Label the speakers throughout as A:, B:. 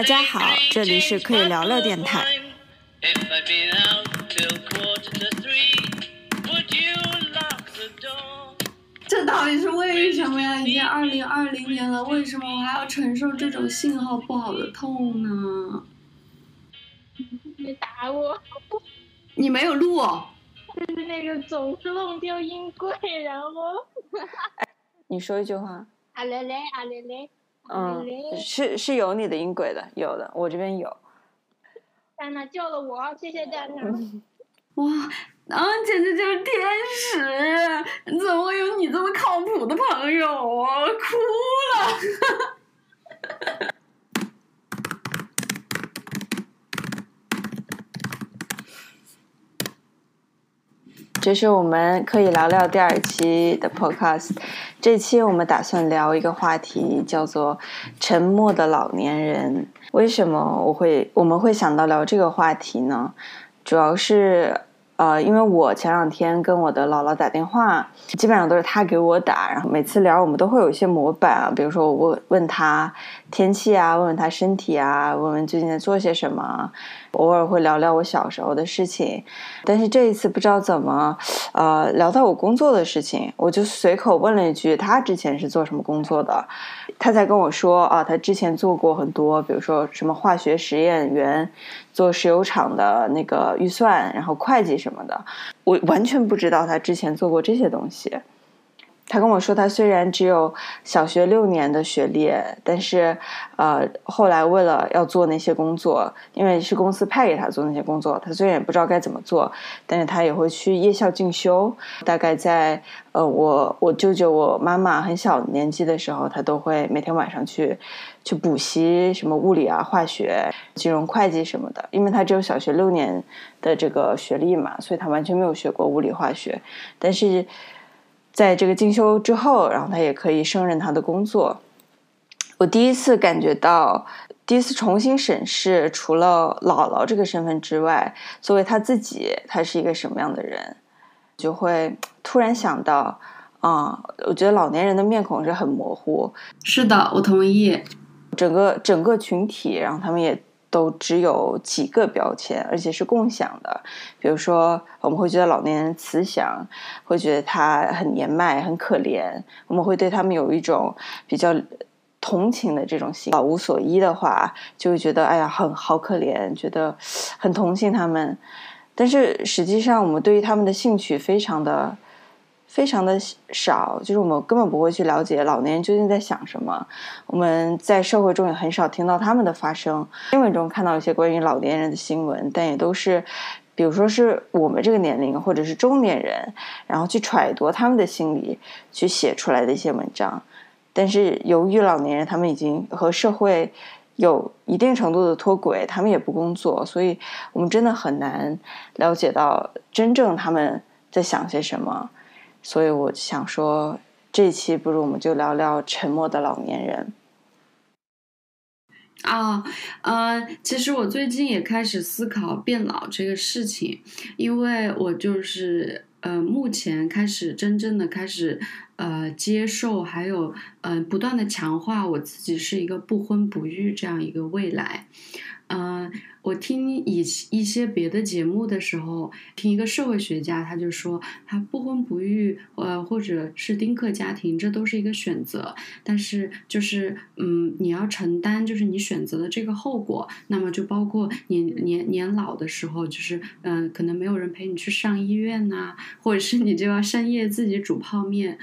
A: 大家好，这里是可以聊聊电台。
B: 这到底是为什么呀？已经二零二零年了，为什么我还要承受这种信号不好的痛呢？
C: 你打我！
B: 你没有录？
C: 就是那个总是弄丢音轨，然后。
A: 你说一句话。
C: 啊嘞嘞啊嘞嘞。
A: 嗯，是是有你的音轨的，有的，我这边有。
C: 丹娜救了我，谢谢丹娜。
B: 哇，啊，简直就是天使！怎么会有你这么靠谱的朋友啊？哭了。
A: 这是我们可以聊聊第二期的 podcast。这期我们打算聊一个话题，叫做“沉默的老年人”。为什么我会我们会想到聊这个话题呢？主要是。呃，因为我前两天跟我的姥姥打电话，基本上都是她给我打，然后每次聊我们都会有一些模板啊，比如说我问问她天气啊，问问他身体啊，问问最近在做些什么，偶尔会聊聊我小时候的事情，但是这一次不知道怎么，呃，聊到我工作的事情，我就随口问了一句，他之前是做什么工作的？他才跟我说啊，他之前做过很多，比如说什么化学实验员，做石油厂的那个预算，然后会计什么的，我完全不知道他之前做过这些东西。他跟我说，他虽然只有小学六年的学历，但是，呃，后来为了要做那些工作，因为是公司派给他做那些工作，他虽然也不知道该怎么做，但是他也会去夜校进修。大概在呃，我我舅舅、我妈妈很小年纪的时候，他都会每天晚上去去补习什么物理啊、化学、金融、会计什么的。因为他只有小学六年的这个学历嘛，所以他完全没有学过物理、化学，但是。在这个进修之后，然后他也可以胜任他的工作。我第一次感觉到，第一次重新审视，除了姥姥这个身份之外，作为他自己，他是一个什么样的人，就会突然想到，啊，我觉得老年人的面孔是很模糊。
B: 是的，我同意。
A: 整个整个群体，然后他们也。都只有几个标签，而且是共享的。比如说，我们会觉得老年人慈祥，会觉得他很年迈、很可怜。我们会对他们有一种比较同情的这种心。老无所依的话，就会觉得哎呀，很好可怜，觉得很同情他们。但是实际上，我们对于他们的兴趣非常的。非常的少，就是我们根本不会去了解老年人究竟在想什么。我们在社会中也很少听到他们的发声。新闻中看到一些关于老年人的新闻，但也都是，比如说是我们这个年龄或者是中年人，然后去揣度他们的心理去写出来的一些文章。但是由于老年人他们已经和社会有一定程度的脱轨，他们也不工作，所以我们真的很难了解到真正他们在想些什么。所以我想说，这期不如我们就聊聊沉默的老年人。
B: 啊，呃，其实我最近也开始思考变老这个事情，因为我就是呃，目前开始真正的开始呃接受，还有呃不断的强化我自己是一个不婚不育这样一个未来。嗯，我听以一些别的节目的时候，听一个社会学家，他就说，他不婚不育，呃，或者是丁克家庭，这都是一个选择。但是，就是嗯，你要承担，就是你选择的这个后果。那么，就包括你年年老的时候，就是嗯，可能没有人陪你去上医院呐，或者是你就要深夜自己煮泡面。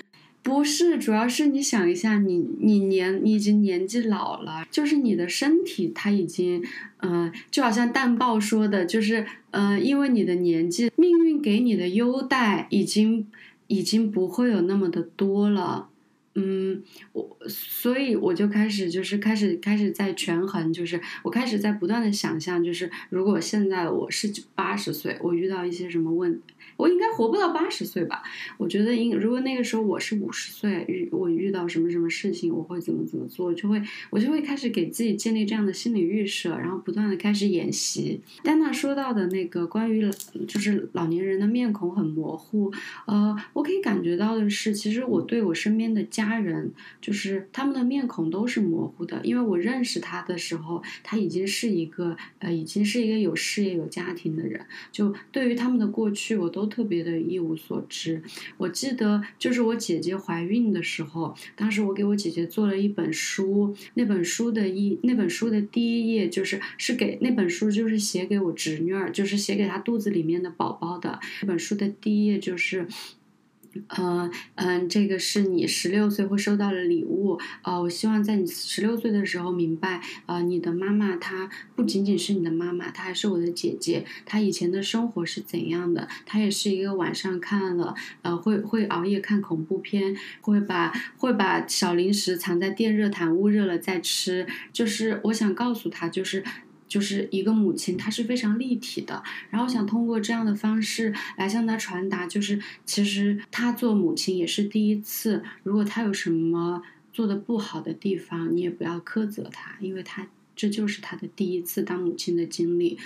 B: 不是，主要是你想一下，你你年你已经年纪老了，就是你的身体它已经，嗯，就好像淡豹说的，就是嗯，因为你的年纪，命运给你的优待已经已经不会有那么的多了，嗯，我所以我就开始就是开始开始在权衡，就是我开始在不断的想象，就是如果现在我是八十岁，我遇到一些什么问我应该活不到八十岁吧？我觉得应如果那个时候我是五十岁，遇我遇到什么什么事情，我会怎么怎么做，就会我就会开始给自己建立这样的心理预设，然后不断的开始演习。丹娜说到的那个关于就是老年人的面孔很模糊，呃，我可以感觉到的是，其实我对我身边的家人，就是他们的面孔都是模糊的，因为我认识他的时候，他已经是一个呃，已经是一个有事业有家庭的人，就对于他们的过去，我都。特别的一无所知。我记得就是我姐姐怀孕的时候，当时我给我姐姐做了一本书，那本书的一那本书的第一页就是是给那本书就是写给我侄女儿，就是写给她肚子里面的宝宝的。那本书的第一页就是。嗯嗯，这个是你十六岁会收到的礼物。呃，我希望在你十六岁的时候明白，呃，你的妈妈她不仅仅是你的妈妈，她还是我的姐姐。她以前的生活是怎样的？她也是一个晚上看了，呃，会会熬夜看恐怖片，会把会把小零食藏在电热毯捂热了再吃。就是我想告诉她，就是。就是一个母亲，她是非常立体的。然后想通过这样的方式来向她传达，就是其实她做母亲也是第一次。如果她有什么做的不好的地方，你也不要苛责她，因为她这就是她的第一次当母亲的经历。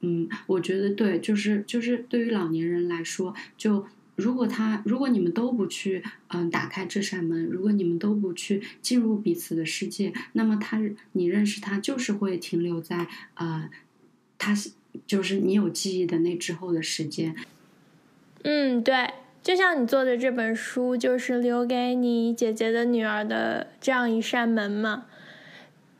B: 嗯，我觉得对，就是就是对于老年人来说，就。如果他，如果你们都不去，嗯，打开这扇门，如果你们都不去进入彼此的世界，那么他，你认识他就是会停留在，呃，他就是你有记忆的那之后的时间。
D: 嗯，对，就像你做的这本书，就是留给你姐姐的女儿的这样一扇门嘛。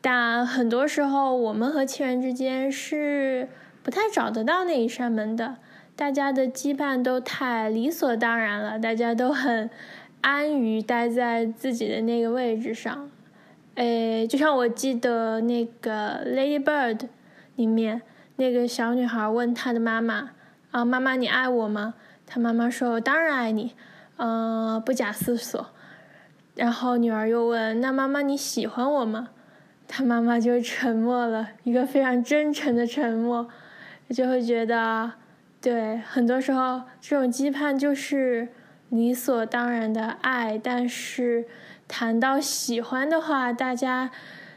D: 但很多时候，我们和亲人之间是不太找得到那一扇门的。大家的羁绊都太理所当然了，大家都很安于待在自己的那个位置上。诶，就像我记得那个《Lady Bird》里面那个小女孩问她的妈妈：“啊，妈妈，你爱我吗？”她妈妈说：“当然爱你。”嗯，不假思索。然后女儿又问：“那妈妈你喜欢我吗？”她妈妈就沉默了一个非常真诚的沉默，就会觉得。对，很多时候这种期盼就是理所当然的爱，但是谈到喜欢的话，大家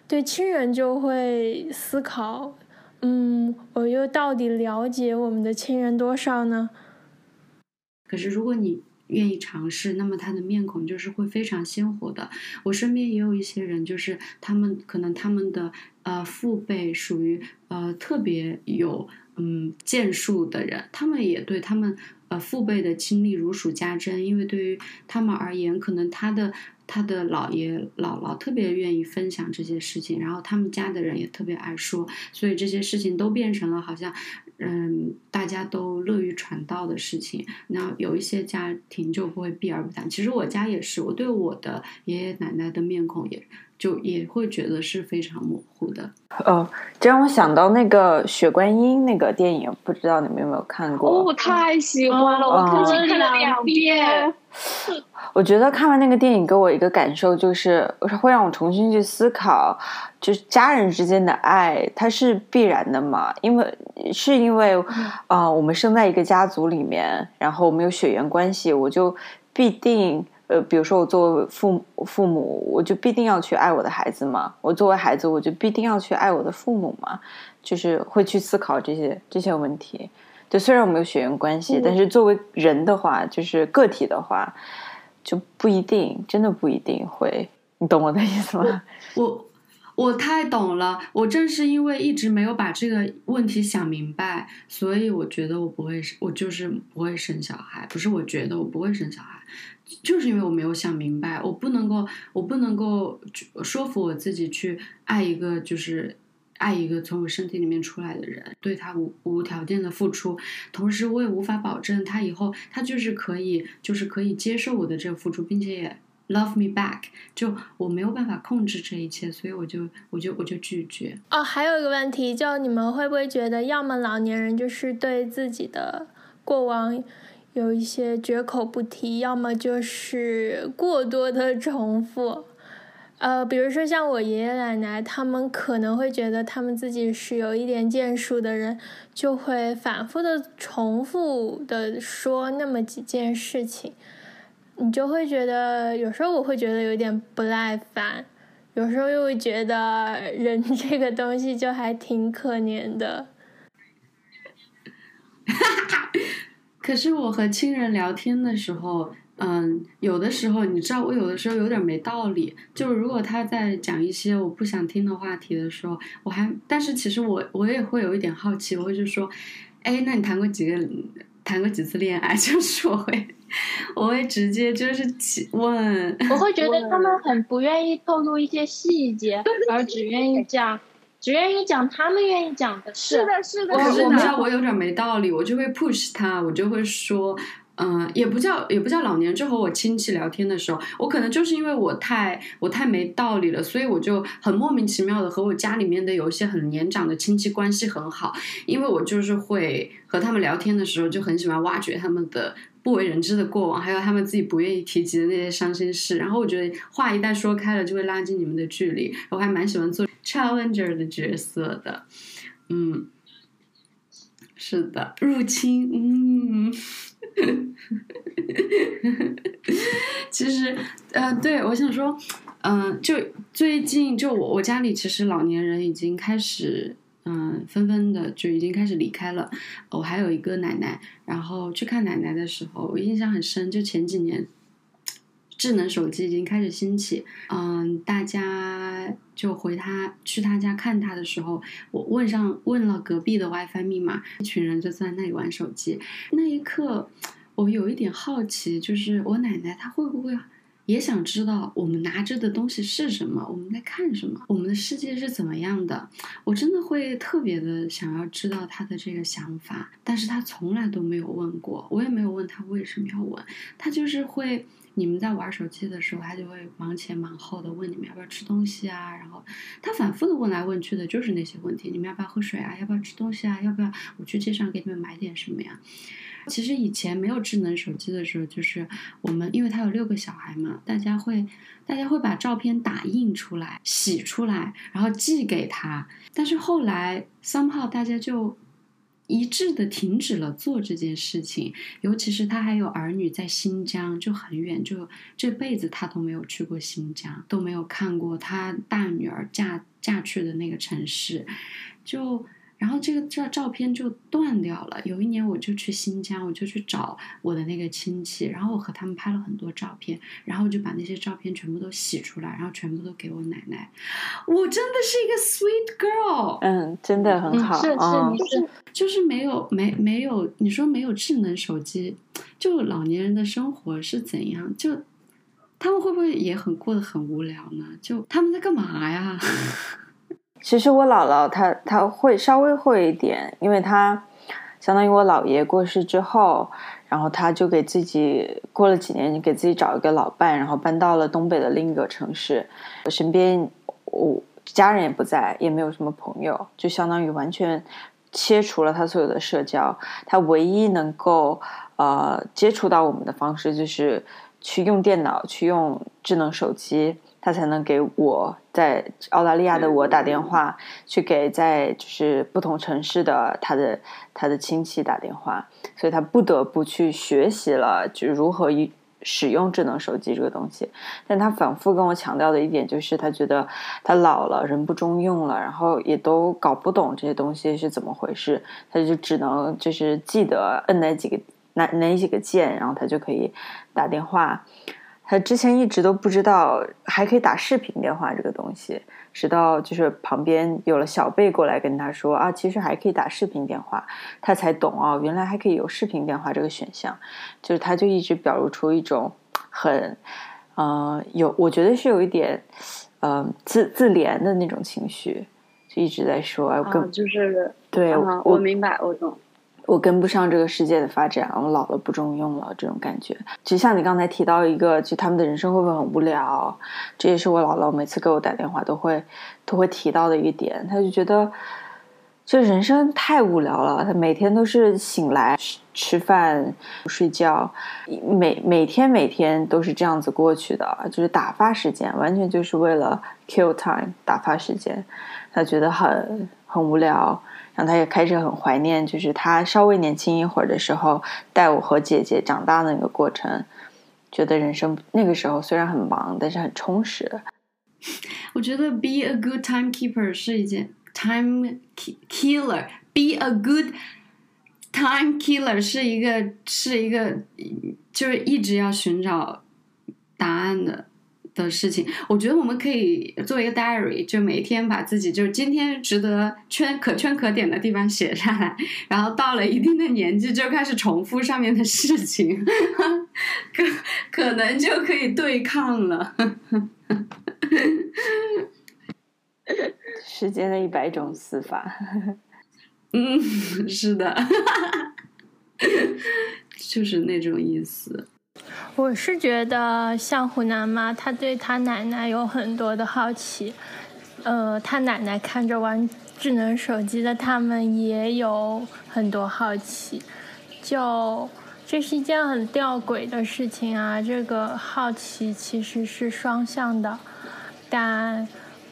D: 对亲人就会思考：嗯，我又到底了解我们的亲人多少呢？
B: 可是如果你愿意尝试，那么他的面孔就是会非常鲜活的。我身边也有一些人，就是他们可能他们的呃父辈属于呃特别有。嗯，建树的人，他们也对他们呃父辈的经历如数家珍，因为对于他们而言，可能他的他的姥爷姥姥特别愿意分享这些事情，然后他们家的人也特别爱说，所以这些事情都变成了好像嗯大家都乐于传道的事情。那有一些家庭就会避而不谈。其实我家也是，我对我的爷爷奶奶的面孔也。就也会觉得是非常模糊的。
A: 哦，这让我想到那个《雪观音》那个电影，不知道你们有没有看过？
C: 哦，太喜欢了，我看了两遍。
A: 我觉得看完那个电影，给我一个感受就是，会让我重新去思考，就是家人之间的爱，它是必然的嘛？因为是因为啊，我们生在一个家族里面，然后我们有血缘关系，我就必定。呃，比如说我作为父父母，我就必定要去爱我的孩子嘛？我作为孩子，我就必定要去爱我的父母嘛？就是会去思考这些这些问题。就虽然我们有血缘关系，但是作为人的话，就是个体的话，就不一定，真的不一定会。你懂我的意思吗？
B: 我我太懂了。我正是因为一直没有把这个问题想明白，所以我觉得我不会，我就是不会生小孩。不是我觉得我不会生小孩。就是因为我没有想明白，我不能够，我不能够说服我自己去爱一个，就是爱一个从我身体里面出来的人，对他无无条件的付出，同时我也无法保证他以后他就是可以，就是可以接受我的这个付出，并且也 love me back。就我没有办法控制这一切，所以我就我就我就拒绝。
D: 哦，还有一个问题，就你们会不会觉得，要么老年人就是对自己的过往。有一些绝口不提，要么就是过多的重复。呃，比如说像我爷爷奶奶，他们可能会觉得他们自己是有一点建树的人，就会反复的重复的说那么几件事情，你就会觉得有时候我会觉得有点不耐烦，有时候又会觉得人 这个东西就还挺可怜的。
B: 哈 哈可是我和亲人聊天的时候。嗯，有的时候你知道，我有的时候有点没道理。就是如果他在讲一些我不想听的话题的时候，我还，但是其实我我也会有一点好奇，我会就说，哎，那你谈过几个，谈过几次恋爱？就是我会，我会直接就是问。
C: 我会觉得他们很不愿意透露一些细节，而只愿意讲，只愿意讲他们愿意讲的事。
E: 是的，是的。
B: 可是你知道我有点没道理，我就会 push 他，我就会说。嗯，也不叫也不叫老年，就和我亲戚聊天的时候，我可能就是因为我太我太没道理了，所以我就很莫名其妙的和我家里面的有一些很年长的亲戚关系很好，因为我就是会和他们聊天的时候就很喜欢挖掘他们的不为人知的过往，还有他们自己不愿意提及的那些伤心事，然后我觉得话一旦说开了，就会拉近你们的距离，我还蛮喜欢做 challenger 的角色的，嗯，是的，入侵，嗯。其实，呃，对我想说，嗯，就最近就我我家里其实老年人已经开始，嗯，纷纷的就已经开始离开了。我还有一个奶奶，然后去看奶奶的时候，我印象很深，就前几年。智能手机已经开始兴起，嗯，大家就回他去他家看他的时候，我问上问了隔壁的 WiFi 密码，一群人就在那里玩手机。那一刻，我有一点好奇，就是我奶奶她会不会也想知道我们拿着的东西是什么，我们在看什么，我们的世界是怎么样的？我真的会特别的想要知道他的这个想法，但是他从来都没有问过，我也没有问他为什么要问，他就是会。你们在玩手机的时候，他就会忙前忙后的问你们要不要吃东西啊，然后他反复的问来问去的就是那些问题：你们要不要喝水啊？要不要吃东西啊？要不要我去街上给你们买点什么呀？其实以前没有智能手机的时候，就是我们因为他有六个小孩嘛，大家会大家会把照片打印出来、洗出来，然后寄给他。但是后来 somehow 大家就。一致的停止了做这件事情，尤其是他还有儿女在新疆，就很远，就这辈子他都没有去过新疆，都没有看过他大女儿嫁嫁去的那个城市，就。然后这个照照片就断掉了。有一年我就去新疆，我就去找我的那个亲戚，然后我和他们拍了很多照片，然后就把那些照片全部都洗出来，然后全部都给我奶奶。我真的是一个 sweet girl，
A: 嗯，真的很好，
C: 是是，
B: 就是就是没有没没有，你说没有智能手机，就老年人的生活是怎样？就他们会不会也很过得很无聊呢？就他们在干嘛呀？
A: 其实我姥姥她她会稍微会一点，因为她相当于我姥爷过世之后，然后她就给自己过了几年，给自己找一个老伴，然后搬到了东北的另一个城市。我身边我家人也不在，也没有什么朋友，就相当于完全切除了他所有的社交。他唯一能够呃接触到我们的方式，就是去用电脑，去用智能手机。他才能给我在澳大利亚的我打电话，去给在就是不同城市的他的他的亲戚打电话，所以他不得不去学习了，就如何使用智能手机这个东西。但他反复跟我强调的一点就是，他觉得他老了，人不中用了，然后也都搞不懂这些东西是怎么回事，他就只能就是记得摁哪几个哪哪几个键，然后他就可以打电话。他之前一直都不知道还可以打视频电话这个东西，直到就是旁边有了小贝过来跟他说啊，其实还可以打视频电话，他才懂哦，原来还可以有视频电话这个选项。就是他就一直表露出一种很，呃，有我觉得是有一点，呃，自自怜的那种情绪，就一直在说啊，
E: 就是
A: 对，
E: 我明白，我懂。
A: 我跟不上这个世界的发展，我老了不中用了，这种感觉。就像你刚才提到一个，就他们的人生会不会很无聊？这也是我姥姥每次给我打电话都会都会提到的一个点。他就觉得，这人生太无聊了。他每天都是醒来吃吃饭、睡觉，每每天每天都是这样子过去的，就是打发时间，完全就是为了 kill time 打发时间。他觉得很很无聊，然后他也开始很怀念，就是他稍微年轻一会儿的时候，带我和姐姐长大的那个过程。觉得人生那个时候虽然很忙，但是很充实。
B: 我觉得 be a good timekeeper 是一件 time killer，be a good time killer 是一个是一个就是一直要寻找答案的的事情。我觉得我们可以做一个 diary，就每天把自己就是今天值得圈可圈可点的地方写下来，然后到了一定的年纪就开始重复上面的事情，可可能就可以对抗了。
A: 时间的一百种死法，
B: 嗯，是的，就是那种意思。
D: 我是觉得像湖南妈，她对她奶奶有很多的好奇。呃，她奶奶看着玩智能手机的他们也有很多好奇。就这是一件很吊诡的事情啊！这个好奇其实是双向的，但。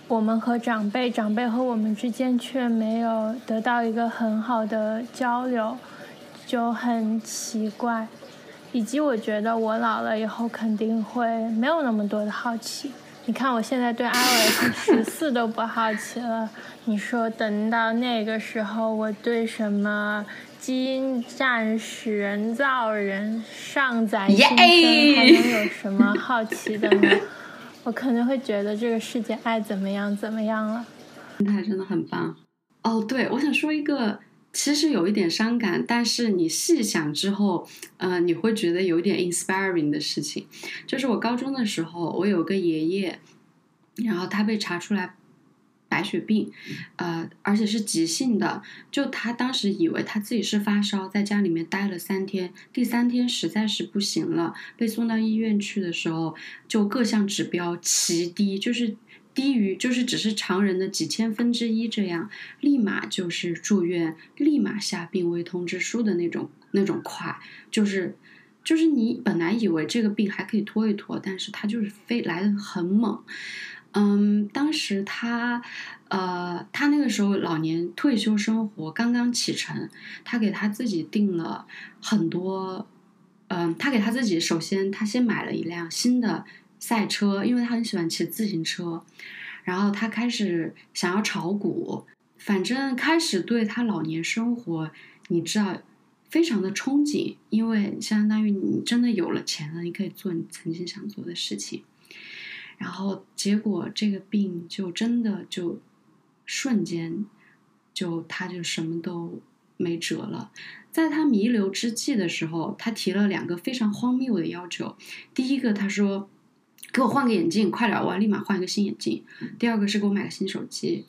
D: 我们和长辈，长辈和我们之间却没有得到一个很好的交流，就很奇怪。以及我觉得我老了以后肯定会没有那么多的好奇。你看我现在对 iOS 十四都不好奇了，你说等到那个时候，我对什么基因战士、人造人、上载新生还能有什么好奇的呢？我可能会觉得这个世界爱怎么样怎么样了，
B: 心态真的很棒。哦，对，我想说一个，其实有一点伤感，但是你细想之后，呃，你会觉得有点 inspiring 的事情，就是我高中的时候，我有个爷爷，然后他被查出来。白血病，呃，而且是急性的。就他当时以为他自己是发烧，在家里面待了三天，第三天实在是不行了，被送到医院去的时候，就各项指标奇低，就是低于，就是只是常人的几千分之一这样，立马就是住院，立马下病危通知书的那种那种快，就是就是你本来以为这个病还可以拖一拖，但是他就是非来的很猛。嗯，当时他，呃，他那个时候老年退休生活刚刚启程，他给他自己定了很多，嗯，他给他自己首先他先买了一辆新的赛车，因为他很喜欢骑自行车，然后他开始想要炒股，反正开始对他老年生活，你知道，非常的憧憬，因为相当于你真的有了钱了，你可以做你曾经想做的事情。然后结果这个病就真的就瞬间就他就什么都没辙了。在他弥留之际的时候，他提了两个非常荒谬的要求。第一个，他说给我换个眼镜，快点，我要立马换一个新眼镜。第二个是给我买个新手机。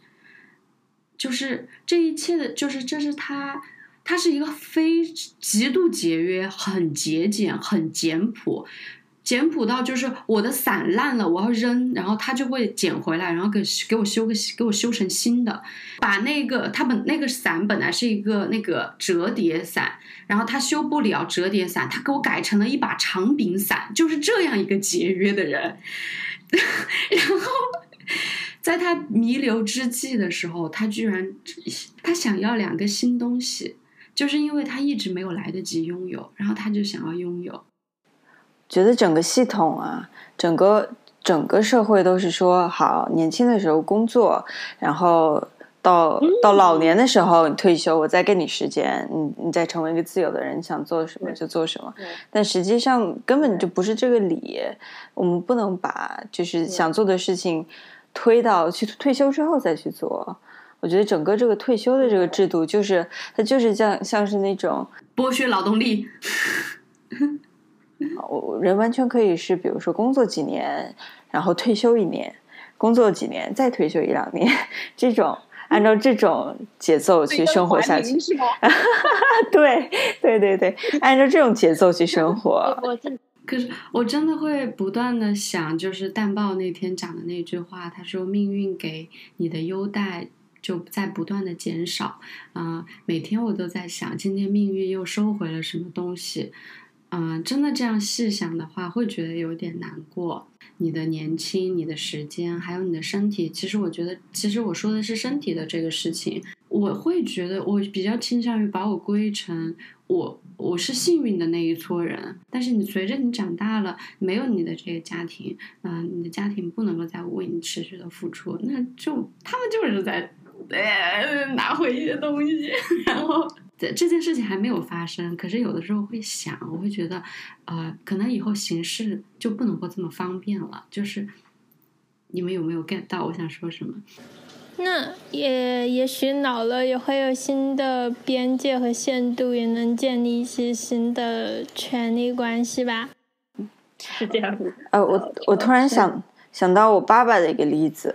B: 就是这一切的，就是这是他，他是一个非极度节约、很节俭、很简朴。简朴到就是我的伞烂了，我要扔，然后他就会捡回来，然后给给我修个给我修成新的。把那个他本那个伞本来是一个那个折叠伞，然后他修不了折叠伞，他给我改成了一把长柄伞，就是这样一个节约的人。然后在他弥留之际的时候，他居然他想要两个新东西，就是因为他一直没有来得及拥有，然后他就想要拥有。
A: 觉得整个系统啊，整个整个社会都是说好，年轻的时候工作，然后到到老年的时候你退休，我再给你时间，你你再成为一个自由的人，想做什么就做什么。但实际上根本就不是这个理，我们不能把就是想做的事情推到去退休之后再去做。我觉得整个这个退休的这个制度，就是它就是像像是那种
B: 剥削劳动力。
A: 我人完全可以是，比如说工作几年，然后退休一年，工作几年再退休一两年，这种按照这种节奏去生活下去，对对对对，按照这种节奏去生活。
C: 我真
B: 可是我真的会不断的想，就是淡豹那天讲的那句话，他说命运给你的优待就在不断的减少。啊、每天我都在想，今天命运又收回了什么东西。嗯、真的这样细想的话，会觉得有点难过。你的年轻、你的时间，还有你的身体，其实我觉得，其实我说的是身体的这个事情。我会觉得，我比较倾向于把我归成我我是幸运的那一撮人。但是你随着你长大了，没有你的这个家庭，嗯、你的家庭不能够再为你持续的付出，那就他们就是在呃拿回一些东西，然后。这这件事情还没有发生，可是有的时候会想，我会觉得，呃，可能以后形式就不能够这么方便了。就是你们有没有 get 到我想说什么？
D: 那也也许老了也会有新的边界和限度，也能建立一些新的权利关系吧。
C: 是这样子。
A: 呃，我我突然想想到我爸爸的一个例子，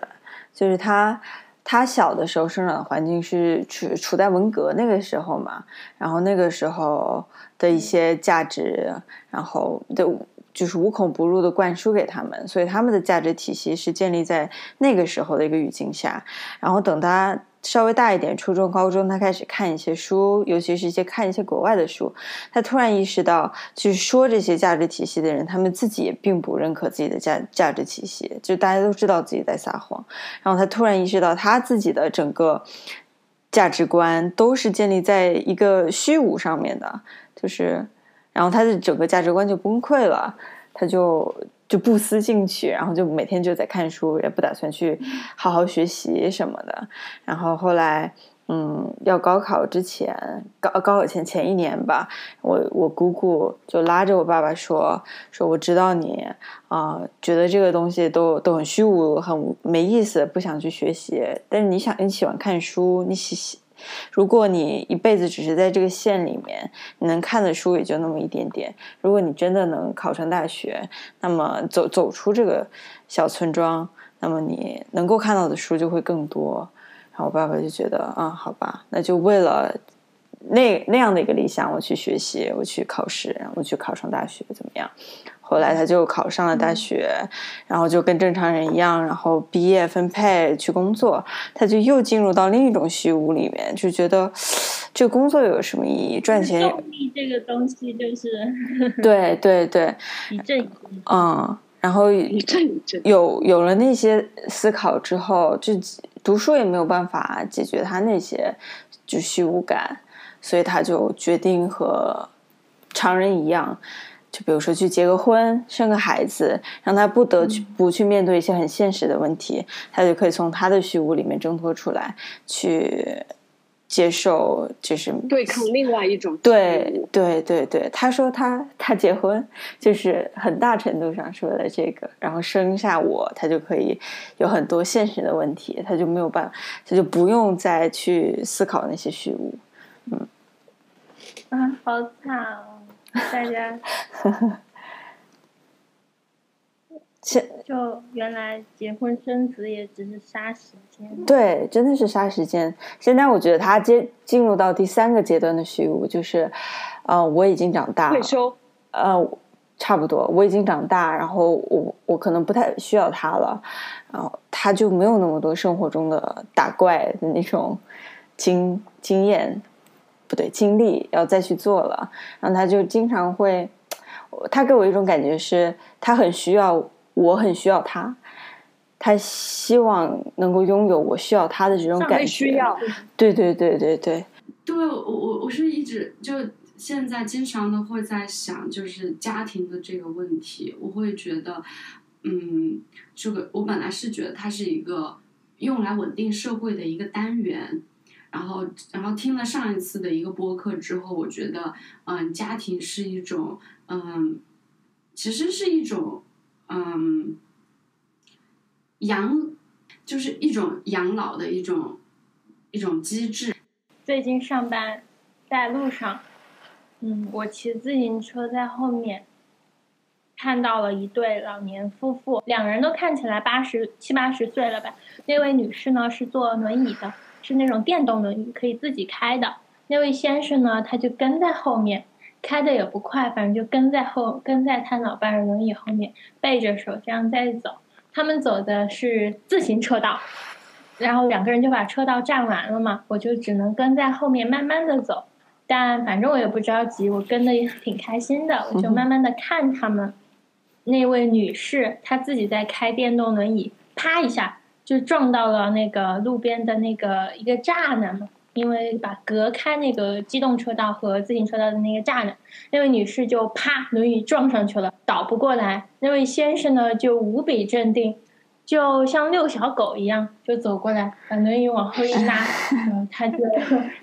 A: 就是他他小的时候生长的环境是处处在文革那个时候嘛，然后那个时候的一些价值，然后的就是无孔不入的灌输给他们，所以他们的价值体系是建立在那个时候的一个语境下。然后等他稍微大一点，初中、高中，他开始看一些书，尤其是一些看一些国外的书，他突然意识到，去说这些价值体系的人，他们自己也并不认可自己的价价值体系，就大家都知道自己在撒谎。然后他突然意识到，他自己的整个价值观都是建立在一个虚无上面的，就是，然后他的整个价值观就崩溃了，他就就不思进取，然后就每天就在看书，也不打算去好好学习什么的。然后后来，嗯，要高考之前，高高考前前一年吧，我我姑姑就拉着我爸爸说说，我知道你啊、觉得这个东西都都很虚无，很没意思，不想去学习。但是你想你喜欢看书，你喜喜。如果你一辈子只是在这个县里面，你能看的书也就那么一点点。如果你真的能考上大学，那么走走出这个小村庄，那么你能够看到的书就会更多。然后我爸爸就觉得，啊，好吧，那就为了那那样的一个理想，我去学习，我去考试，然后我去考上大学，怎么样？后来他就考上了大学，然后就跟正常人一样，然后毕业分配去工作，他就又进入到另一种虚无里面，就觉得这个工作有什么意义？赚钱
C: 动力这个东西就是
A: 对对对，
C: 一阵一阵。
A: 嗯，然后
E: 一阵一阵。
A: 有有了那些思考之后，就读书也没有办法解决他那些就虚无感，所以他就决定和常人一样，就比如说去结个婚，生个孩子，让他不得去不去面对一些很现实的问题，他就可以从他的虚无里面挣脱出来，去接受就是
E: 对抗另外一种
A: 对对对对，他说他他结婚就是很大程度上是为了这个，然后生下我，他就可以有很多现实的问题，他就没有办法，他就不用再去思考那些虚无。
C: 嗯啊，好惨哦！大家
A: 现
C: 就原来结婚生子也只是杀时间。
A: 对，真的是杀时间。现在我觉得他接进入到第三个阶段的虚无，就是，呃，我已经长大了
E: 退，休，
A: 呃，差不多，我已经长大，然后我我可能不太需要他了，然后他就没有那么多生活中的打怪的那种经经验，不对，经历要再去做了，然后他就经常会，他给我一种感觉是，他很需要，我很需要他。他希望能够拥有我需要他的这种感觉，
E: 需要，
A: 对对对对对，
B: 对我我我是一直就现在经常的会在想，就是家庭的这个问题，我会觉得，嗯，这个我本来是觉得它是一个用来稳定社会的一个单元。然后，然后听了上一次的一个播客之后，我觉得，嗯，家庭是一种，嗯，其实是一种，嗯，养，就是一种养老的一种一种机制。
C: 最近上班在路上，嗯，我骑自行车在后面看到了一对老年夫妇，两人都看起来八十七八十岁了吧。那位女士呢是坐轮椅的，是那种电动轮椅，可以自己开的。那位先生呢，他就跟在后面，开的也不快，反正就跟在后，跟在他老伴儿轮椅后面，背着手这样在走。他们走的是自行车道，然后两个人就把车道占完了嘛，我就只能跟在后面慢慢的走，但反正我也不着急，我跟的也挺开心的，我就慢慢的看他们。那位女士她自己在开电动轮椅，啪一下就撞到了那个路边的那个一个栅栏嘛，因为把隔开那个机动车道和自行车道的那个栅栏，那位女士就啪轮椅撞上去了，倒不过来。那位先生呢就无比镇定，就像遛小狗一样就走过来，把轮椅往后一拉，然后他就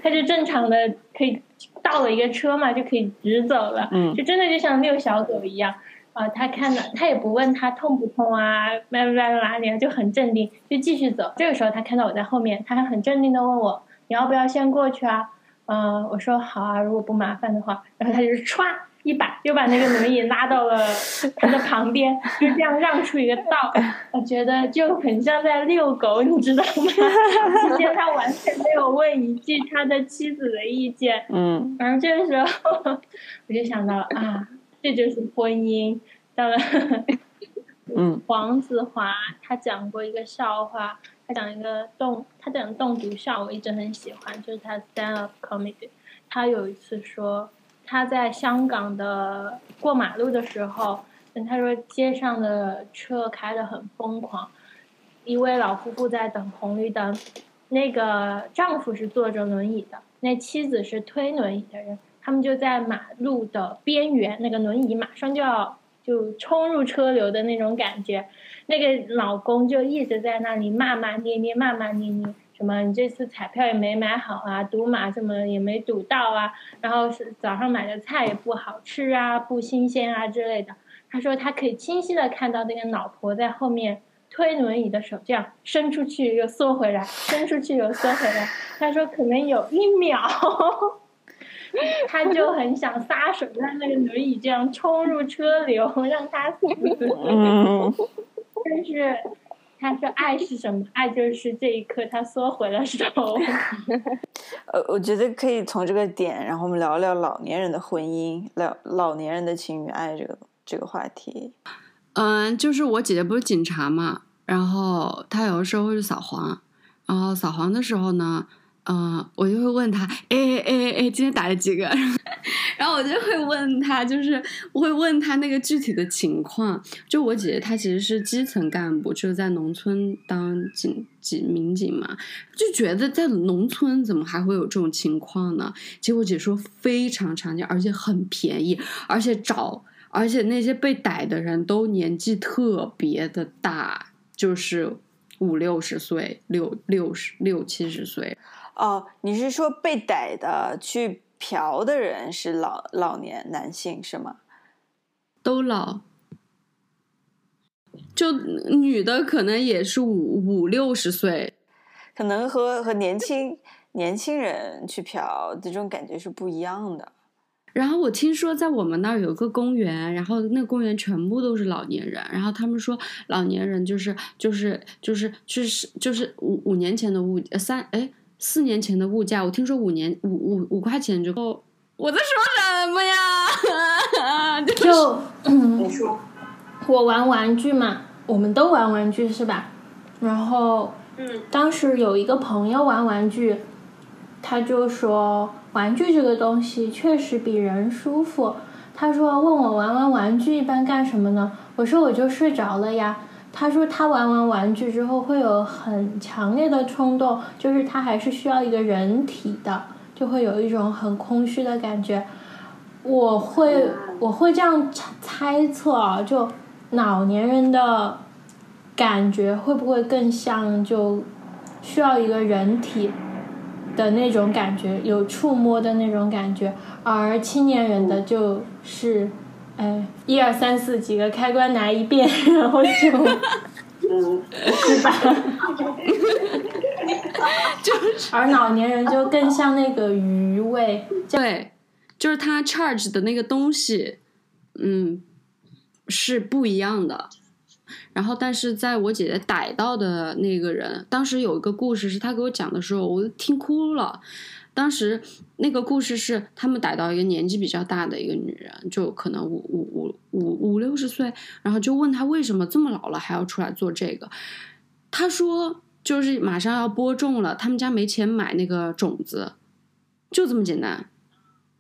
C: 他就正常的可以到了一个车嘛，就可以直走了，
A: 嗯
C: 就真的就像遛小狗一样。啊，他看到，他也不问他痛不痛啊，歪不歪哪里啊，就很镇定，就继续走。这个时候他看到我在后面，他还很镇定的问我，你要不要先过去啊？嗯、我说好啊，如果不麻烦的话。然后他就是歘一把就把那个轮椅拉到了 他的旁边，就这样让出一个道。我觉得就很像在遛狗，你知道吗？期间他完全没有问一句他的妻子的意见。
A: 嗯
C: 然后这个时候 我就想到了啊，这就是婚姻。当然
A: 嗯
C: 黄子华，他讲过一个笑话，他讲一个动，他讲动读笑，我一直很喜欢，就是他 stand up comedy。他有一次说，他在香港的过马路的时候，嗯他说街上的车开得很疯狂，一位老夫妇在等红绿灯，那个丈夫是坐着轮椅的，那妻子是推轮椅的人，他们就在马路的边缘，那个轮椅马上就要就冲入车流的那种感觉，那个老公就一直在那里骂骂咧咧，骂骂咧咧，什么你这次彩票也没买好啊，赌马什么也没赌到啊，然后是早上买的菜也不好吃啊，不新鲜啊之类的。他说他可以清晰的看到那个老婆在后面推轮椅的手这样伸出去又缩回来，伸出去又缩回来。他说可能有一秒，他就很想撒手，让那个轮椅这样冲入车流，让他死。
A: 嗯
C: 但是他说爱是什么？爱就是这一刻他缩回了手。
A: 呃，我觉得可以从这个点，然后我们聊聊老年人的婚姻，聊老年人的情与爱这个这个话题。
B: 嗯，就是我姐姐不是警察嘛，然后她有的时候会去扫黄，然后扫黄的时候呢，嗯、我就会问他，哎哎哎哎，今天打了几个？然后我就会问他，就是我会问他那个具体的情况。就我姐姐她其实是基层干部，就是在农村当警警民警嘛，就觉得在农村怎么还会有这种情况呢？结果姐说非常常见，而且很便宜，而且找。而且那些被逮的人都年纪特别的大，就是五六十岁、六六十六七十岁。
A: 哦，你是说被逮的去嫖的人是老老年男性是吗？
B: 都老，就女的可能也是五五六十岁，
A: 可能和和年轻年轻人去嫖这种感觉是不一样的。
B: 然后我听说在我们那儿有个公园，然后那个公园全部都是老年人，然后他们说老年人就是就是就是就是就是五五年前的物呃三哎四年前的物价，我听说五年五五五块钱就够。我在说什么呀？就是
C: 就嗯
E: 你说，
C: 我玩玩具嘛，我们都玩玩具是吧？然后
E: 嗯，
C: 当时有一个朋友玩玩具，他就说玩具这个东西确实比人舒服。他说问我玩玩玩具一般干什么呢？我说我就睡着了呀。他说他玩完玩具之后会有很强烈的冲动，就是他还是需要一个人体的，就会有一种很空虚的感觉。我会我会这样猜猜测啊，就老年人的感觉会不会更像就需要一个人体的那种感觉，有触摸的那种感觉，而青年人的就是，哎，一二三四几个开关拿一遍，然后就
E: 嗯，
C: 是吧？就而老年人就更像那个鱼味，
B: 对，就是他 charge 的那个东西，嗯，是不一样的。然后，但是在我姐姐逮到的那个人，当时有一个故事是他给我讲的时候，我听哭了。当时那个故事是他们逮到一个年纪比较大的一个女人，就可能五五五五五六十岁，然后就问她为什么这么老了还要出来做这个。她说就是马上要播种了，他们家没钱买那个种子，就这么简单，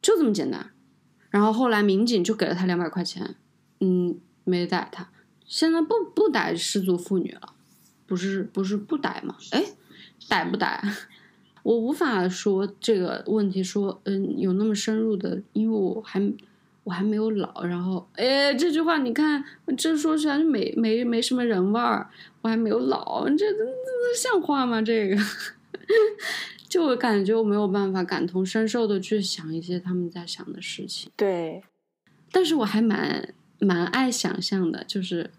B: 就这么简单。然后后来民警就给了他两百块钱，嗯，没逮他。现在不不逮失足妇女了，不是不是不逮吗？哎，逮不逮？我无法说这个问题，说嗯有那么深入的，因为我还我还没有老。然后哎，这句话你看，这说起来就没没没什么人味儿。我还没有老，这这这像话吗？这个，就我感觉我没有办法感同身受的去想一些他们在想的事情。
A: 对，
B: 但是我还蛮蛮爱想象的，就是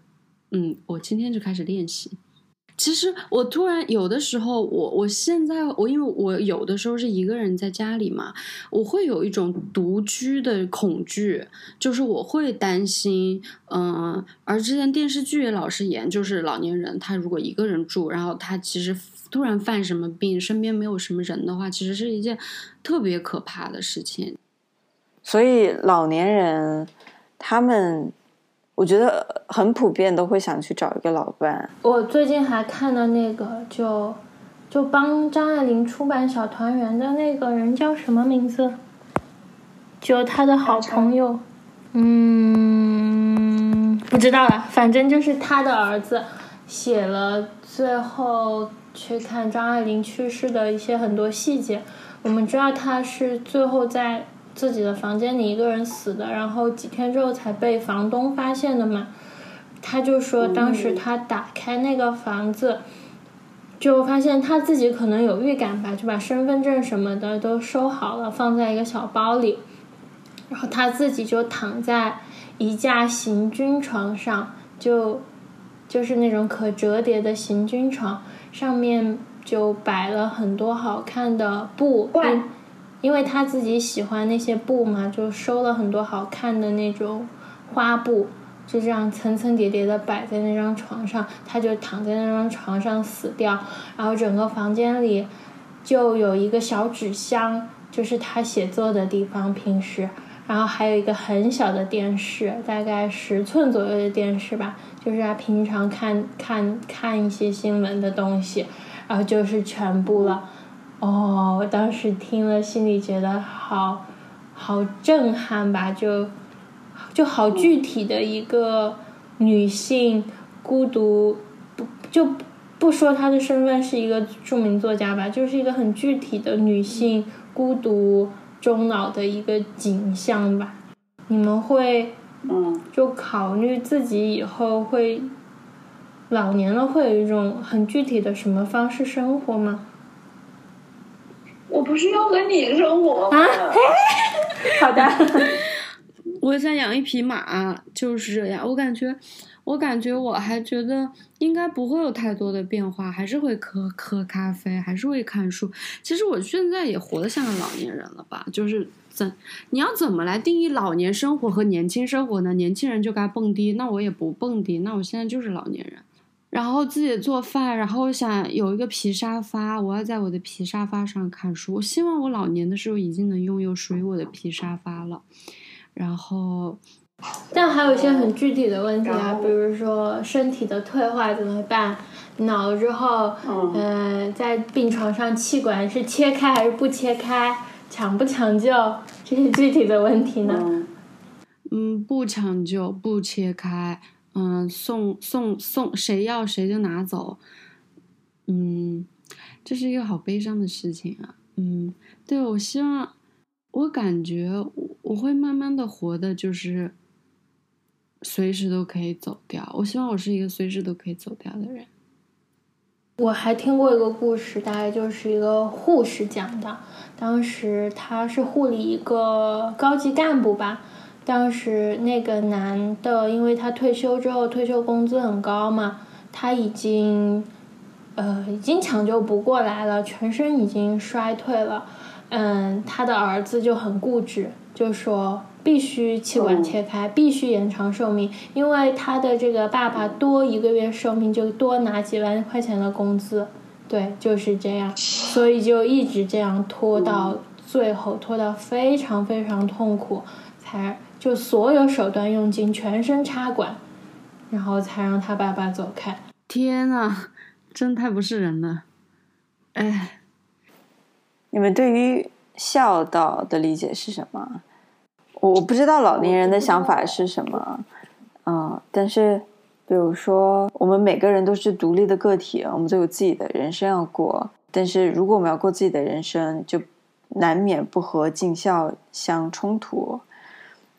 B: 嗯，我今天就开始练习。其实我突然有的时候，我我现在我因为我有的时候是一个人在家里嘛，我会有一种独居的恐惧，就是我会担心，嗯，而之前电视剧也老是演，就是老年人他如果一个人住，然后他其实突然犯什么病，身边没有什么人的话，其实是一件特别可怕的事情。
A: 所以老年人他们。我觉得很普遍，都会想去找一个老伴。
D: 我最近还看到那个，就就帮张爱玲出版《小团圆》的那个人叫什么名字？就他的好朋友，嗯，不知道了。反正就是他的儿子写了最后去看张爱玲去世的一些很多细节。我们知道他是最后在。自己的房间里一个人死的，然后几天之后才被房东发现的嘛。他就说，当时他打开那个房子，就发现他自己可能有预感吧，就把身份证什么的都收好了，放在一个小包里。然后他自己就躺在一架行军床上，就就是那种可折叠的行军床，上面就摆了很多好看的布。因为他自己喜欢那些布嘛，就收了很多好看的那种花布，就这样层层叠叠的摆在那张床上，他就躺在那张床上死掉。然后整个房间里就有一个小纸箱，就是他写作的地方，平时，然后还有一个很小的电视，大概十寸左右的电视吧，就是他平常看看看一些新闻的东西，然后就是全部了。哦，我当时听了，心里觉得好，好震撼吧？就，就好具体的一个女性孤独，不就不说她的身份是一个著名作家吧，就是一个很具体的女性孤独终老的一个景象吧。你们会，
E: 嗯，
D: 就考虑自己以后会老年了，会有一种很具体的什么方式生活吗？
E: 我不是要和你生活吗？
D: 好的，
B: 我想养一匹马，就是这样。我感觉，我感觉我还觉得应该不会有太多的变化，还是会喝喝咖啡，还是会看书。其实我现在也活得像个老年人了吧？就是怎你要怎么来定义老年生活和年轻生活呢？年轻人就该蹦迪，那我也不蹦迪，那我现在就是老年人。然后自己做饭，然后想有一个皮沙发，我要在我的皮沙发上看书。我希望我老年的时候已经能拥有属于我的皮沙发了。然后，
D: 但还有一些很具体的问题啊，比如说身体的退化怎么办？老了之后，嗯，在病床上气管是切开还是不切开？抢不抢救？这些具体的问题呢？
B: 嗯，不抢救，不切开。嗯，送送送，谁要谁就拿走。嗯，这是一个好悲伤的事情啊。嗯，对，我希望，我感觉我会慢慢的活的，就是随时都可以走掉。我希望我是一个随时都可以走掉的人。
D: 我还听过一个故事，大概就是一个护士讲的，当时他是护理一个高级干部吧。当时那个男的，因为他退休之后退休工资很高嘛，他已经，呃，已经抢救不过来了，全身已经衰退了。嗯，他的儿子就很固执，就说必须气管切开，必须延长寿命，因为他的这个爸爸多一个月寿命就多拿几万块钱的工资。对，就是这样，所以就一直这样拖到最后，拖到非常非常痛苦才。就所有手段用尽，全身插管，然后才让他爸爸走开。
B: 天呐，真太不是人了。哎，
A: 你们对于孝道的理解是什么？我我不知道老年人的想法是什么，嗯，但是比如说，我们每个人都是独立的个体，我们都有自己的人生要过。但是如果我们要过自己的人生，就难免不和尽孝相冲突。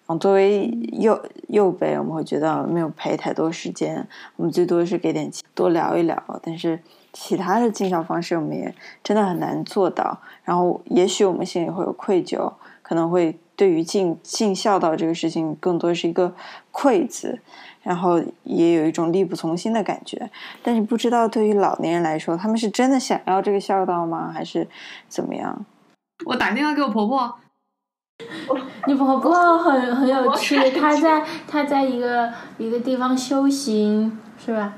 A: 嗯，作为幼幼辈，我们会觉得没有陪太多时间，我们最多是给点多聊一聊。但是其他的尽孝方式，我们也真的很难做到。然后，也许我们心里会有愧疚，可能会对于尽尽孝道这个事情，更多是一个愧字，然后也有一种力不从心的感觉。但是不知道对于老年人来说，他们是真的想要这个孝道吗？还是怎么样？
B: 我打电话给我婆婆。
D: 你婆婆很很有趣，她在她在一个一个地方修行，是吧？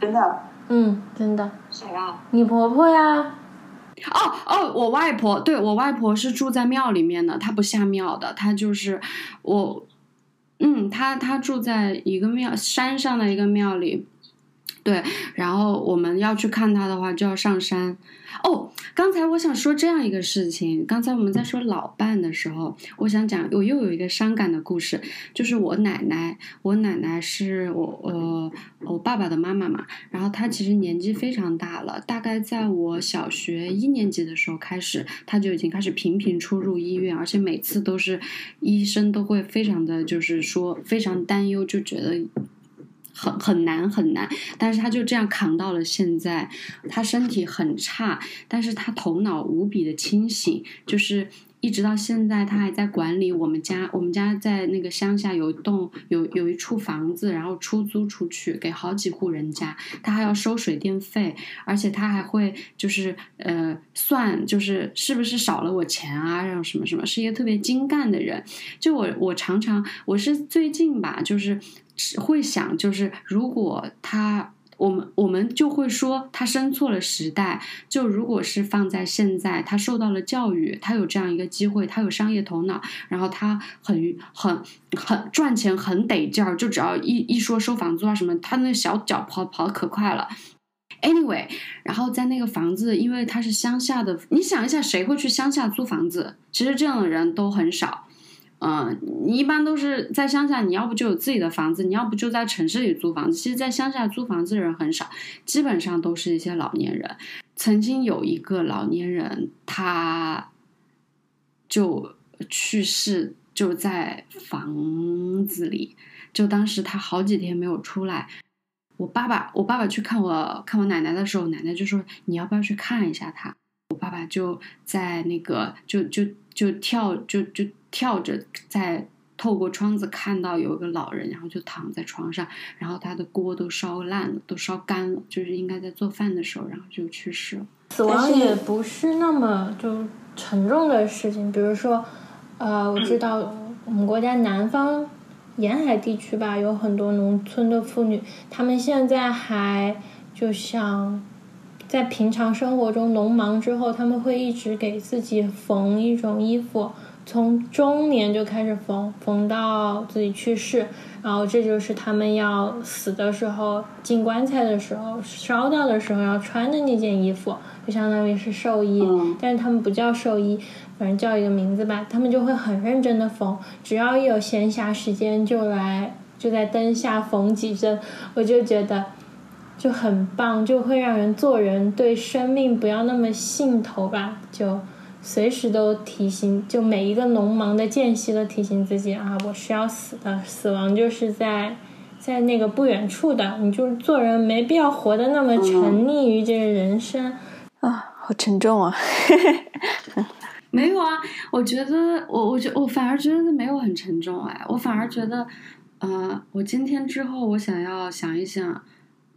A: 真的？
D: 嗯，真的。
E: 谁啊？
D: 你婆婆呀？
B: 哦哦，我外婆，对我外婆是住在庙里面的，她不下庙的，她就是我，嗯，她她住在一个庙山上的一个庙里。对，然后我们要去看他的话，就要上山。哦，刚才我想说这样一个事情。刚才我们在说老伴的时候，我想讲，我又有一个伤感的故事，就是我奶奶。我奶奶是我呃我爸爸的妈妈嘛，然后她其实年纪非常大了，大概在我小学一年级的时候开始，她就已经开始频频出入医院，而且每次都是医生都会非常的就是说非常担忧，就觉得。很很难很难，但是他就这样扛到了现在。他身体很差，但是他头脑无比的清醒，就是一直到现在，他还在管理我们家。我们家在那个乡下有一栋有有一处房子，然后出租出去给好几户人家，他还要收水电费，而且他还会就是呃算就是是不是少了我钱啊，然后什么什么，是一个特别精干的人。就我我常常我是最近吧，就是。会想，就是如果他，我们我们就会说他生错了时代。就如果是放在现在，他受到了教育，他有这样一个机会，他有商业头脑，然后他很很很赚钱，很得劲儿。就只要一一说收房租啊什么，他那小脚跑跑的可快了。Anyway，然后在那个房子，因为他是乡下的，你想一下，谁会去乡下租房子？其实这样的人都很少。嗯，你一般都是在乡下，你要不就有自己的房子，你要不就在城市里租房子。其实，在乡下租房子的人很少，基本上都是一些老年人。曾经有一个老年人，他就去世，就在房子里，就当时他好几天没有出来。我爸爸，我爸爸去看我看我奶奶的时候，奶奶就说：“你要不要去看一下他？”爸爸就在那个，就就就跳，就就。跳着在透过窗子看到有一个老人，然后就躺在床上，然后他的锅都烧烂了，都烧干了，就是应该在做饭的时候，然后就去世了。
D: 死亡也不是那么就沉重的事情，比如说，呃，我知道我们国家南方沿海地区吧，有很多农村的妇女，她们现在还就像在平常生活中农忙之后，他们会一直给自己缝一种衣服。从中年就开始缝，缝到自己去世，然后这就是他们要死的时候进棺材的时候烧掉的时候要穿的那件衣服，就相当于是寿衣，但是他们不叫寿衣，反正叫一个名字吧。他们就会很认真的缝，只要一有闲暇时间就来就在灯下缝几针，我就觉得就很棒，就会让人做人对生命不要那么兴头吧，就。随时都提醒，就每一个农忙的间隙都提醒自己啊，我是要死的，死亡就是在在那个不远处的。你就是做人没必要活得那么沉溺于这个人生
A: 啊，好沉重啊！
B: 没有啊，我觉得我我觉我反而觉得没有很沉重哎，我反而觉得，呃，我今天之后我想要想一想。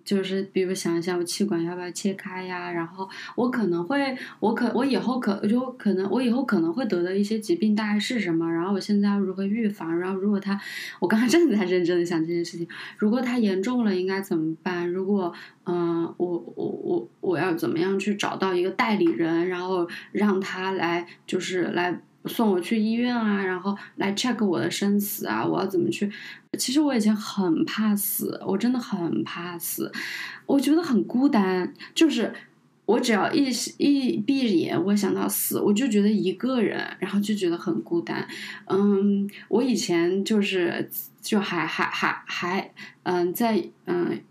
B: 就是比如想一想，我气管要不要切开呀？然后我可能会，我可我以后可就可能我以后可能会得的一些疾病大概是什么？然后我现在要如何预防？然后如果他，我刚才真的在认真的想这件事情，如果他严重了应该怎么办？如果嗯，我我我我要怎么样去找到一个代理人，然后让他来就是来送我去医院啊，然后来 check 我的生死啊，我要怎么去？其实我以前很怕死，我真的很怕死，我觉得很孤单，就是我只要一一闭着眼，我想到死，我就觉得一个人，然后就觉得很孤单。嗯，我以前就是就还还还还嗯在嗯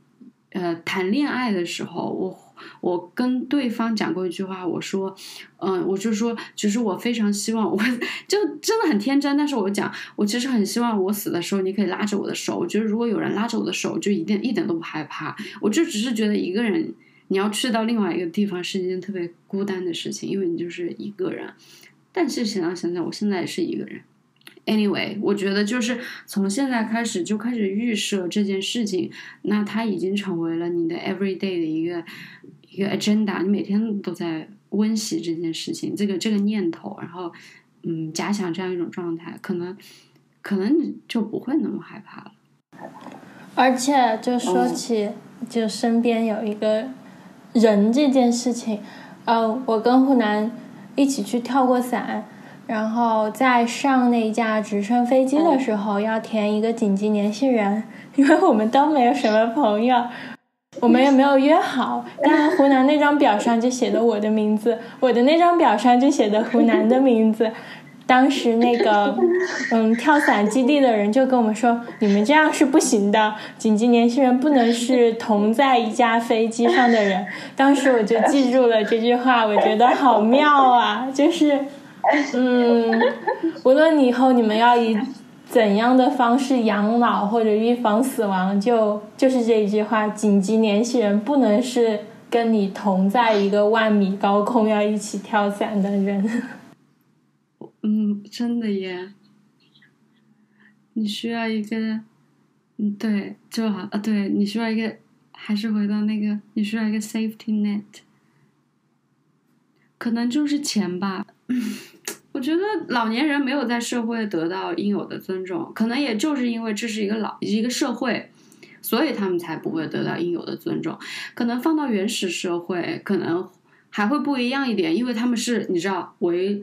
B: 呃谈恋爱的时候，我。我跟对方讲过一句话，我说，嗯，我就说，其实我非常希望，我 就真的很天真，但是我讲，我其实很希望我死的时候，你可以拉着我的手。我觉得如果有人拉着我的手，就一定一点都不害怕。我就只是觉得一个人，你要去到另外一个地方是一件特别孤单的事情，因为你就是一个人。但是想想想想，我现在也是一个人。Anyway，我觉得就是从现在开始就开始预设这件事情，那它已经成为了你的 everyday 的一个。一个 agenda，你每天都在温习这件事情，这个这个念头，然后嗯，假想这样一种状态，可能可能你就不会那么害怕了。
D: 而且就说起，就身边有一个人这件事情，呃，我跟湖南一起去跳过伞，然后在上那架直升飞机的时候要填一个紧急联系人，因为我们都没有什么朋友。我们也没有约好，但湖南那张表上就写的我的名字，我的那张表上就写的湖南的名字。当时那个嗯跳伞基地的人就跟我们说：“你们这样是不行的，紧急联系人不能是同在一架飞机上的人。”当时我就记住了这句话，我觉得好妙啊！就是嗯，无论你以后你们要以。怎样的方式养老或者预防死亡？就就是这一句话：紧急联系人不能是跟你同在一个万米高空要一起跳伞的人。
B: 嗯，真的耶。你需要一个，嗯，对，就好啊。对你需要一个，还是回到那个，你需要一个 safety net。可能就是钱吧。我觉得老年人没有在社会得到应有的尊重，可能也就是因为这是一个老一个社会，所以他们才不会得到应有的尊重。可能放到原始社会，可能还会不一样一点，因为他们是你知道为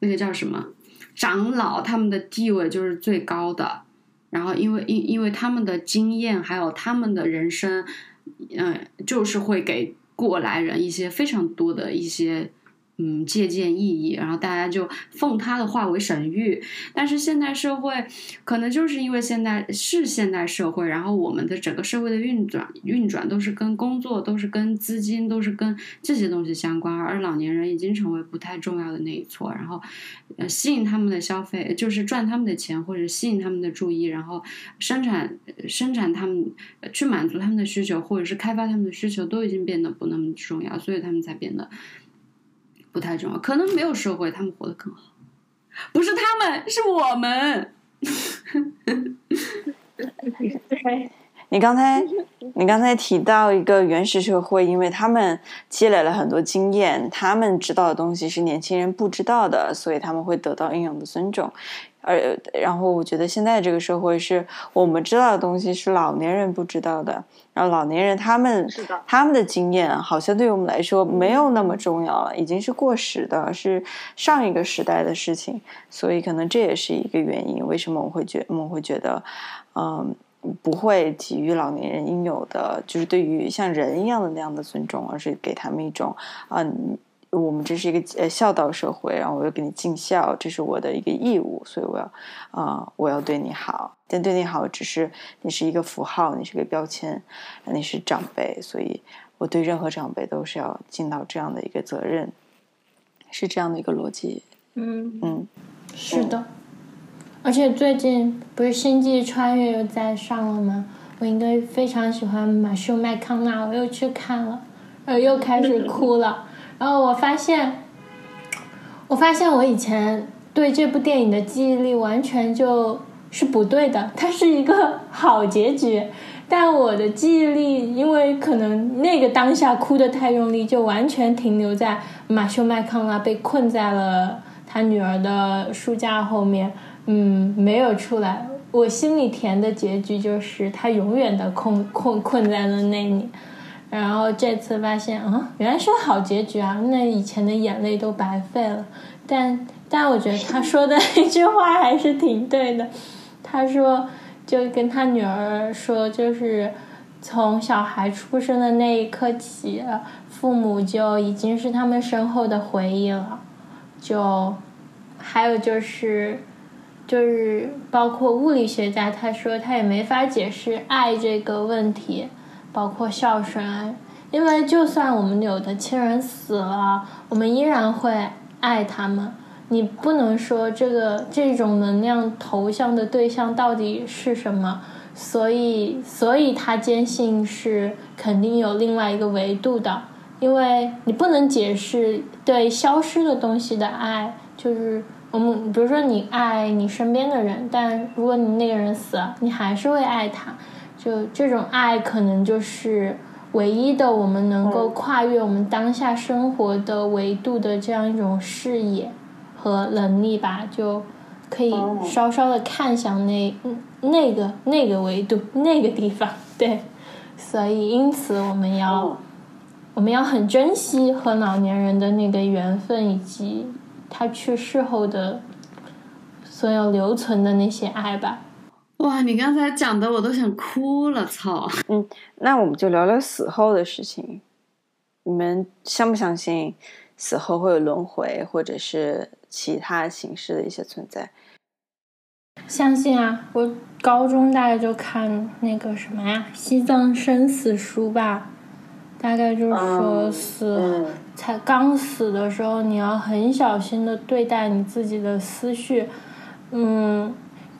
B: 那个叫什么长老，他们的地位就是最高的。然后因为因因为他们的经验还有他们的人生，嗯，就是会给过来人一些非常多的一些。嗯，借鉴意义，然后大家就奉他的话为神谕。但是现代社会可能就是因为现在是现代社会，然后我们的整个社会的运转运转都是跟工作，都是跟资金，都是跟这些东西相关。而老年人已经成为不太重要的那一撮，然后呃吸引他们的消费，就是赚他们的钱或者吸引他们的注意，然后生产生产他们去满足他们的需求，或者是开发他们的需求，都已经变得不那么重要，所以他们才变得。不太重要，可能没有社会，他们活得更好。不是他们，是我们。
A: 你刚才，你刚才提到一个原始社会，因为他们积累了很多经验，他们知道的东西是年轻人不知道的，所以他们会得到应有的尊重。而然后，我觉得现在这个社会是我们知道的东西是老年人不知道的。然后老年人他们他们的经验好像对于我们来说没有那么重要了，已经是过时的，是上一个时代的事情。所以可能这也是一个原因，为什么我会觉我们会觉得，嗯，不会给予老年人应有的，就是对于像人一样的那样的尊重，而是给他们一种，嗯。我们这是一个呃孝道社会，然后我要给你尽孝，这是我的一个义务，所以我要啊，我要对你好。但对你好，只是你是一个符号，你是个标签，你是长辈，所以我对任何长辈都是要尽到这样的一个责任，是这样的一个逻辑。
D: 嗯嗯，是的。而且最近不是《星际穿越》又在上了吗？我应该非常喜欢马修麦康纳，我又去看了，呃，又开始哭了。然后我发现，我发现我以前对这部电影的记忆力完全就是不对的。它是一个 好结局，但我的记忆力因为可能那个当下哭的太用力，就完全停留在马修麦康纳被困在了他女儿的书架后面，嗯，没有出来。我心里填的结局就是他永远的困困困在了那里。然后这次发现，嗯，原来是好结局啊！那以前的眼泪都白费了。但但我觉得他说的一句话还是挺对的。他说，就跟他女儿说，就是从小孩出生的那一刻起，父母就已经是他们身后的回忆了。就还有就是，就是包括物理学家，他说他也没法解释爱这个问题。包括孝顺，因为就算我们有的亲人死了，我们依然会爱他们。你不能说这个这种能量投向的对象到底是什么，所以所以他坚信是肯定有另外一个维度的，因为你不能解释对消失的东西的爱，就是我们比如说你爱你身边的人，但如果你那个人死了，你还是会爱他。就这种爱，可能就是唯一的我们能够跨越我们当下生活的维度的这样一种视野和能力吧，就可以稍稍的看向那那个那个维度那个地方。对，所以因此我们要我们要很珍惜和老年人的那个缘分，以及他去世后的所有留存的那些爱吧。
B: 哇，你刚才讲的我都想哭了，操！
A: 嗯，那我们就聊聊死后的事情。你们相不相信死后会有轮回，或者是其他形式的一些存在？
D: 相信啊！我高中大概就看那个什么呀，《西藏生死书》吧，大概就是说死才刚死的时候，你要很小心的对待你自己的思绪，嗯。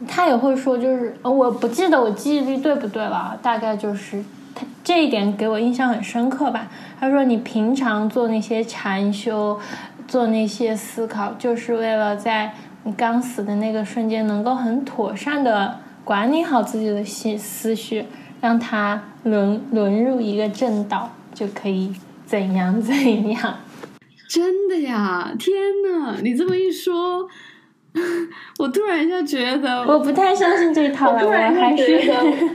D: 他也会说，就是我不记得我记忆力对不对了，大概就是他这一点给我印象很深刻吧。他说，你平常做那些禅修，做那些思考，就是为了在你刚死的那个瞬间，能够很妥善的管理好自己的心思绪，让它沦沦入一个正道，就可以怎样怎样。
B: 真的呀！天呐，你这么一说。我突然一下觉得，
D: 我不太相信这一套了。我还是，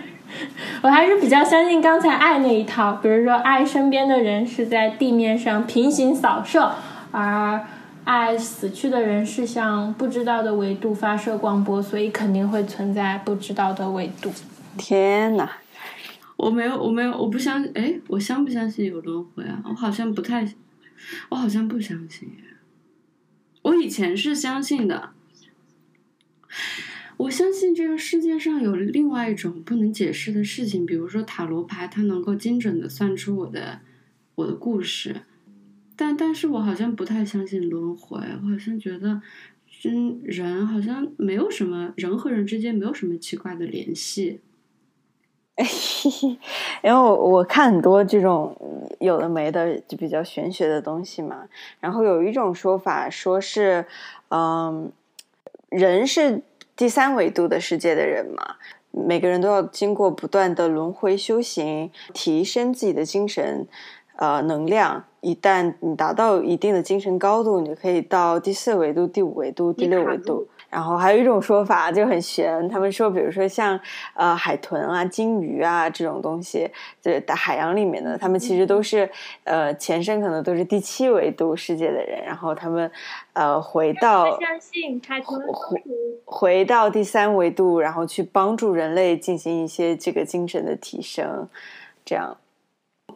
D: 我还是比较相信刚才爱那一套。比如说，爱身边的人是在地面上平行扫射，而爱死去的人是向不知道的维度发射光波，所以肯定会存在不知道的维度。
A: 天呐，
B: 我没有，我没有，我不相信。哎，我相不相信有轮回啊？我好像不太，我好像不相信。我以前是相信的。我相信这个世界上有另外一种不能解释的事情，比如说塔罗牌，它能够精准的算出我的我的故事。但但是我好像不太相信轮回，我好像觉得，嗯，人好像没有什么人和人之间没有什么奇怪的联系。
A: 因为我我看很多这种有的没的就比较玄学的东西嘛，然后有一种说法说是，嗯。人是第三维度的世界的人嘛？每个人都要经过不断的轮回修行，提升自己的精神，呃，能量。一旦你达到一定的精神高度，你可以到第四维度、第五维度、第六维度。然后还有一种说法就很玄，他们说，比如说像呃海豚啊、鲸鱼啊这种东西，就是在海洋里面的，他们其实都是呃前身可能都是第七维度世界的人，然后他们呃回到
C: 相信海豚
A: 回回到第三维度，然后去帮助人类进行一些这个精神的提升，这样。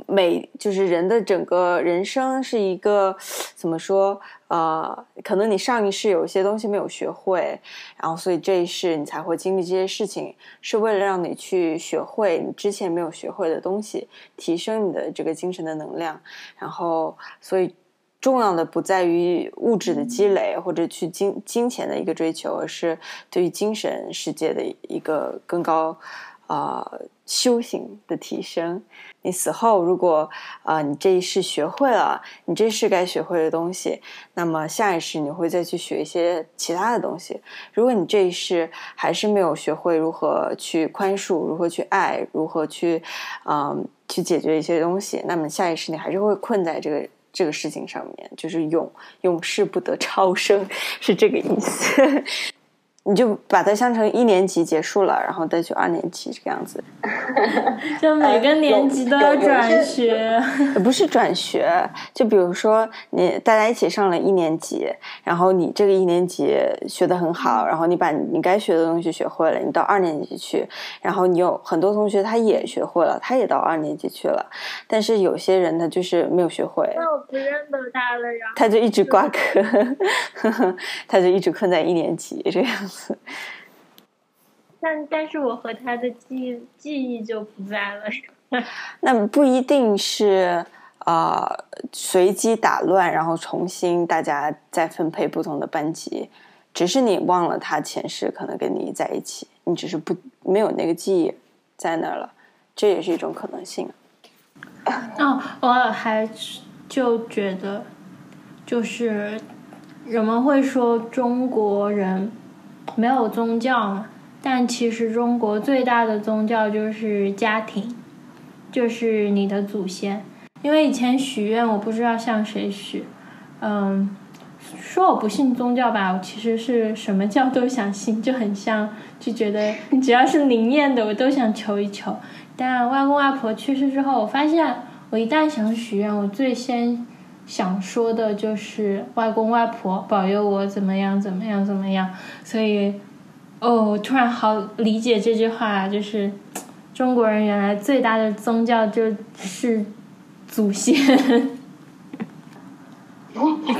A: 每就是人的整个人生是一个怎么说？呃，可能你上一世有一些东西没有学会，然后所以这一世你才会经历这些事情，是为了让你去学会你之前没有学会的东西，提升你的这个精神的能量。然后，所以重要的不在于物质的积累或者去金金钱的一个追求，而是对于精神世界的一个更高啊。修行的提升，你死后如果啊，你这一世学会了你这世该学会的东西，那么下一世你会再去学一些其他的东西。如果你这一世还是没有学会如何去宽恕、如何去爱、如何去啊去解决一些东西，那么下一世你还是会困在这个这个事情上面，就是永永世不得超生，是这个意思。你就把它想成一年级结束了，然后再去二年级这个样子。
D: 就每个年级都要转学，
A: 不是转学，就比如说你大家一起上了一年级，然后你这个一年级学的很好，然后你把你该学的东西学会了，你到二年级去，然后你有很多同学他也学会了，他也到二年级去了，但是有些人他就是没有学会，
C: 那我不认得他了呀。
A: 他就一直挂科，他就一直困在一年级这样子。
C: 但但是我和他的记记忆就不在了。
A: 那不一定是呃随机打乱，然后重新大家再分配不同的班级，只是你忘了他前世可能跟你在一起，你只是不没有那个记忆在那儿了，这也是一种可能性。
D: 哦，我还就觉得，就是人们会说中国人没有宗教嘛。但其实中国最大的宗教就是家庭，就是你的祖先。因为以前许愿，我不知道向谁许，嗯，说我不信宗教吧，我其实是什么教都想信，就很像，就觉得只要是灵验的，我都想求一求。但外公外婆去世之后，我发现我一旦想许愿，我最先想说的就是外公外婆保佑我怎么样怎么样怎么样，所以。哦，突然好理解这句话，就是中国人原来最大的宗教就是祖先。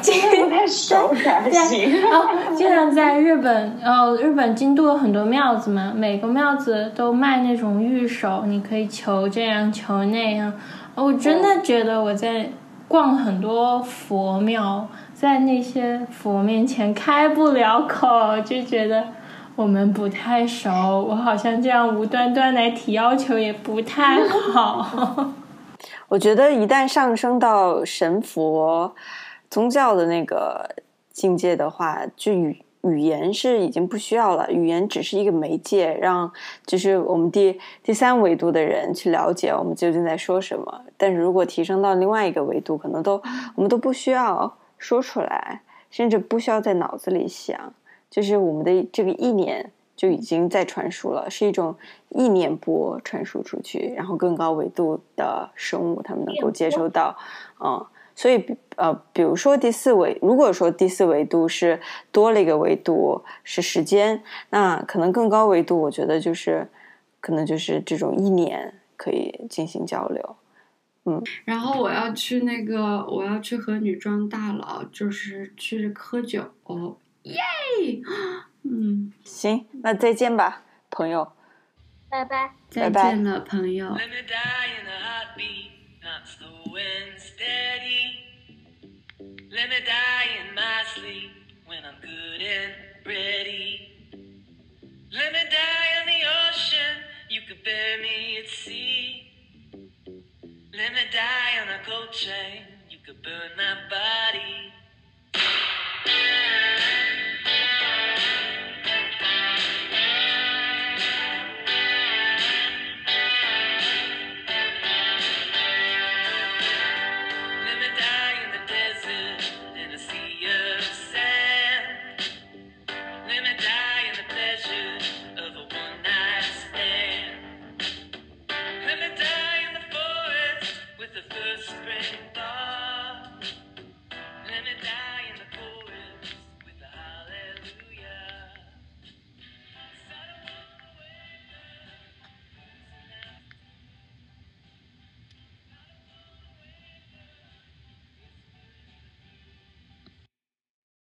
E: 这个不太熟，还 行。
D: 哦，经常在日本，哦，日本京都有很多庙子嘛，每个庙子都卖那种玉手，你可以求这样求那样。我真的觉得我在逛很多佛庙，在那些佛面前开不了口，就觉得。我们不太熟，我好像这样无端端来提要求也不太好。
A: 我觉得一旦上升到神佛宗教的那个境界的话，就与语言是已经不需要了，语言只是一个媒介，让就是我们第第三维度的人去了解我们究竟在说什么。但是如果提升到另外一个维度，可能都我们都不需要说出来，甚至不需要在脑子里想。就是我们的这个意念就已经在传输了，是一种意念波传输出去，然后更高维度的生物他们能够接收到，嗯，所以呃，比如说第四维，如果说第四维度是多了一个维度是时间，那可能更高维度，我觉得就是可能就是这种一年可以进行交流，嗯。
B: 然后我要去那个，我要去和女装大佬，就是去喝酒。耶，嗯，
A: 行，那再见吧，朋友。
C: 拜拜，
B: 再见了，朋友。
F: steady. Let me die in my sleep when I'm good and ready. Let me die in the ocean, you could bury me at sea.
B: Let me die on a cold train, you could burn my body.